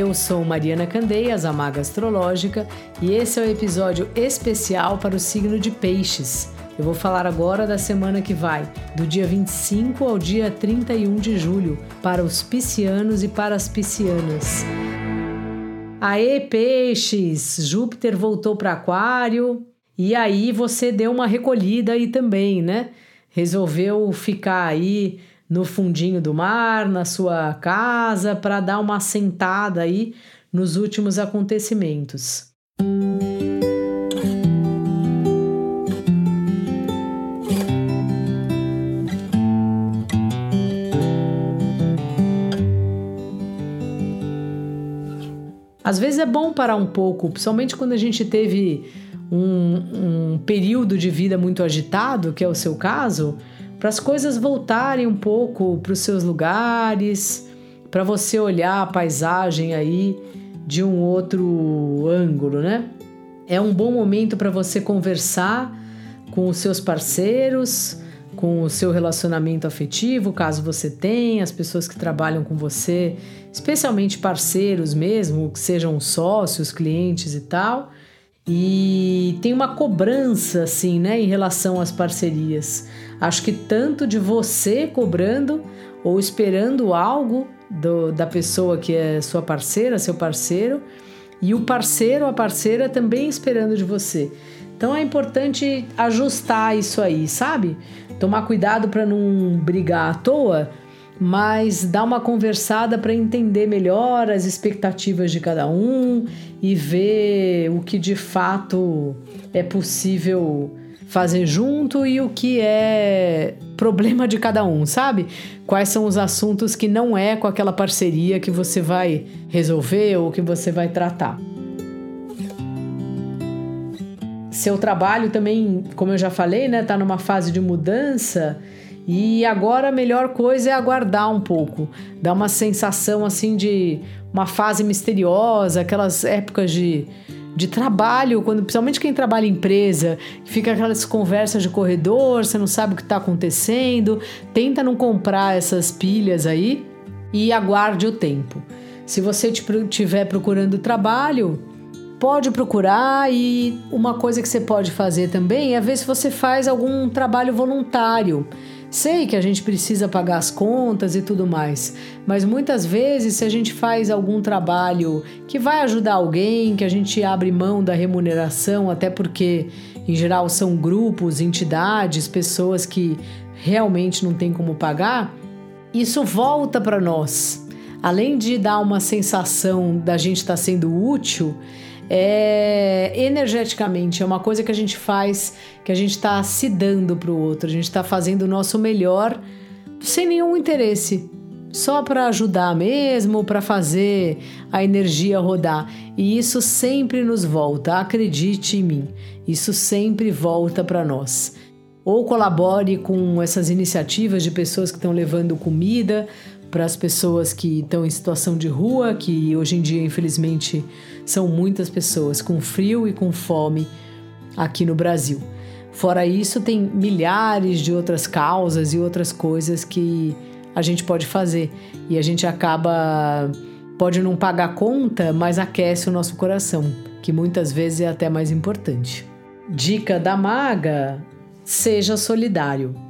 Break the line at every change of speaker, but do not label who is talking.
Eu sou Mariana Candeias, a Maga Astrológica, e esse é o um episódio especial para o signo de Peixes. Eu vou falar agora da semana que vai, do dia 25 ao dia 31 de julho, para os piscianos e para as piscianas. Aê, peixes! Júpiter voltou para Aquário e aí você deu uma recolhida aí também, né? Resolveu ficar aí no fundinho do mar, na sua casa, para dar uma sentada aí nos últimos acontecimentos. Às vezes é bom parar um pouco, principalmente quando a gente teve um, um período de vida muito agitado, que é o seu caso, para as coisas voltarem um pouco para os seus lugares, para você olhar a paisagem aí de um outro ângulo, né? É um bom momento para você conversar com os seus parceiros, com o seu relacionamento afetivo, caso você tenha, as pessoas que trabalham com você, especialmente parceiros mesmo, que sejam sócios, clientes e tal. E tem uma cobrança, assim, né, em relação às parcerias. Acho que tanto de você cobrando ou esperando algo do, da pessoa que é sua parceira, seu parceiro, e o parceiro, a parceira também esperando de você. Então é importante ajustar isso aí, sabe? Tomar cuidado para não brigar à toa, mas dar uma conversada para entender melhor as expectativas de cada um e ver o que de fato é possível fazer junto e o que é problema de cada um, sabe? Quais são os assuntos que não é com aquela parceria que você vai resolver ou que você vai tratar. Seu trabalho também, como eu já falei, né, tá numa fase de mudança e agora a melhor coisa é aguardar um pouco, dar uma sensação assim de uma fase misteriosa, aquelas épocas de, de trabalho, quando principalmente quem trabalha em empresa, fica aquelas conversas de corredor, você não sabe o que está acontecendo, tenta não comprar essas pilhas aí e aguarde o tempo. Se você estiver procurando trabalho, pode procurar e uma coisa que você pode fazer também é ver se você faz algum trabalho voluntário. Sei que a gente precisa pagar as contas e tudo mais, mas muitas vezes, se a gente faz algum trabalho que vai ajudar alguém, que a gente abre mão da remuneração, até porque em geral são grupos, entidades, pessoas que realmente não tem como pagar, isso volta para nós. Além de dar uma sensação da gente estar tá sendo útil, é energeticamente, é uma coisa que a gente faz, que a gente está se dando para o outro, a gente está fazendo o nosso melhor sem nenhum interesse, só para ajudar mesmo, para fazer a energia rodar. E isso sempre nos volta, acredite em mim, isso sempre volta para nós. Ou colabore com essas iniciativas de pessoas que estão levando comida para as pessoas que estão em situação de rua, que hoje em dia, infelizmente, são muitas pessoas com frio e com fome aqui no Brasil. Fora isso, tem milhares de outras causas e outras coisas que a gente pode fazer e a gente acaba pode não pagar conta, mas aquece o nosso coração, que muitas vezes é até mais importante. Dica da maga: seja solidário.